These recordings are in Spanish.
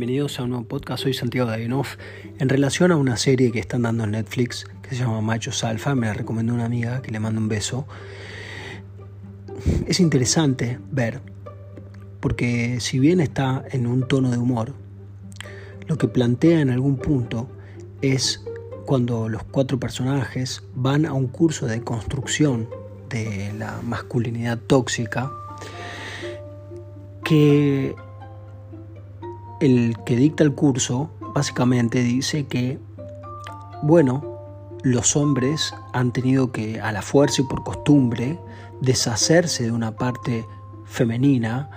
bienvenidos a un nuevo podcast. Soy Santiago Davinov. En relación a una serie que están dando en Netflix que se llama Machos Alfa, me la recomendó una amiga que le mando un beso. Es interesante ver, porque si bien está en un tono de humor, lo que plantea en algún punto es cuando los cuatro personajes van a un curso de construcción de la masculinidad tóxica, que el que dicta el curso básicamente dice que, bueno, los hombres han tenido que, a la fuerza y por costumbre, deshacerse de una parte femenina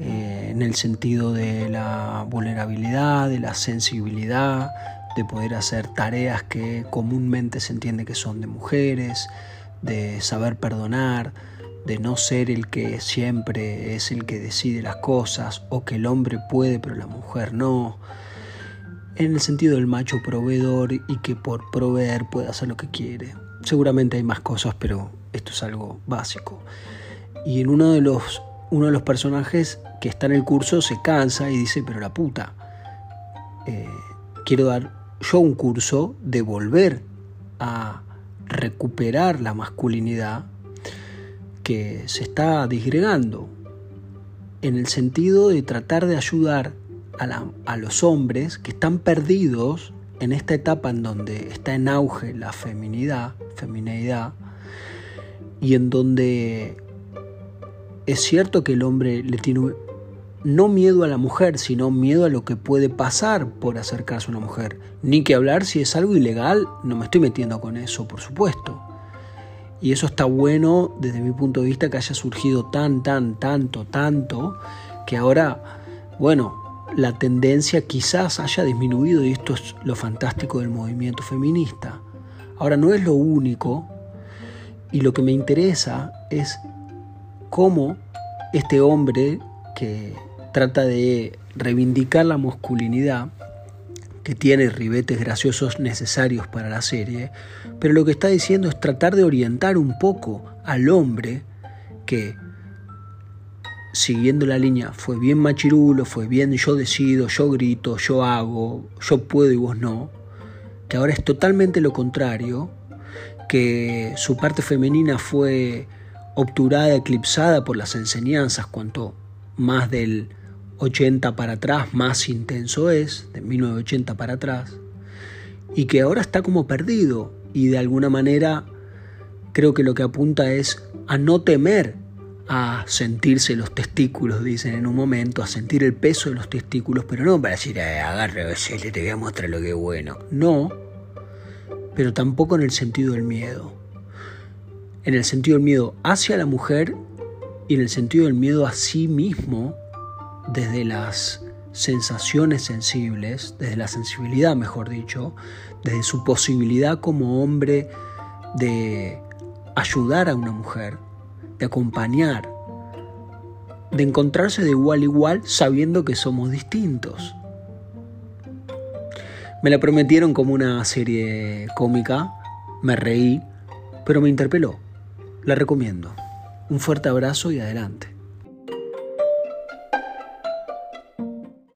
eh, en el sentido de la vulnerabilidad, de la sensibilidad, de poder hacer tareas que comúnmente se entiende que son de mujeres, de saber perdonar, de no ser el que siempre es el que decide las cosas o que el hombre puede pero la mujer no, en el sentido del macho proveedor y que por proveer puede hacer lo que quiere. Seguramente hay más cosas, pero esto es algo básico. Y en uno de los, uno de los personajes que está en el curso se cansa y dice, pero la puta, eh, quiero dar yo un curso de volver a recuperar la masculinidad que se está disgregando en el sentido de tratar de ayudar a, los hombres que están perdidos en esta etapa en donde está en auge la feminidad, y en donde es cierto que el hombre le tiene no miedo a la mujer, sino miedo a lo que puede pasar por acercarse a una mujer. Ni que hablar si es algo ilegal, no me estoy metiendo con eso, por supuesto. Y eso está bueno desde mi punto de vista que haya surgido tan, tan, tanto, tanto, que ahora, bueno, la tendencia quizás haya disminuido y esto es lo fantástico del movimiento feminista. Ahora no es lo único y lo que me interesa es cómo este hombre que trata de reivindicar la masculinidad que tiene ribetes graciosos necesarios para la serie, pero lo que está diciendo es tratar de orientar un poco al hombre que, siguiendo la línea, fue bien machirulo, fue bien yo decido, yo grito, yo hago, yo puedo y vos no, que ahora es totalmente lo contrario, que su parte femenina fue obturada, eclipsada por las enseñanzas, cuanto más del 80 para atrás más intenso es, de 1980 para atrás, y que ahora está como perdido y de alguna manera creo que lo que apunta es a no temer a sentirse los testículos, dicen en un momento, a sentir el peso de los testículos, pero no para decir, eh, agarre, te voy a mostrar lo que es bueno. No, pero tampoco en el sentido del miedo. En el sentido del miedo hacia la mujer y en el sentido del miedo a sí mismo desde las sensaciones sensibles, desde la sensibilidad, mejor dicho, desde su posibilidad como hombre de ayudar a una mujer, de acompañar, de encontrarse de igual a igual sabiendo que somos distintos. Me la prometieron como una serie cómica, me reí, pero me interpeló. La recomiendo. Un fuerte abrazo y adelante.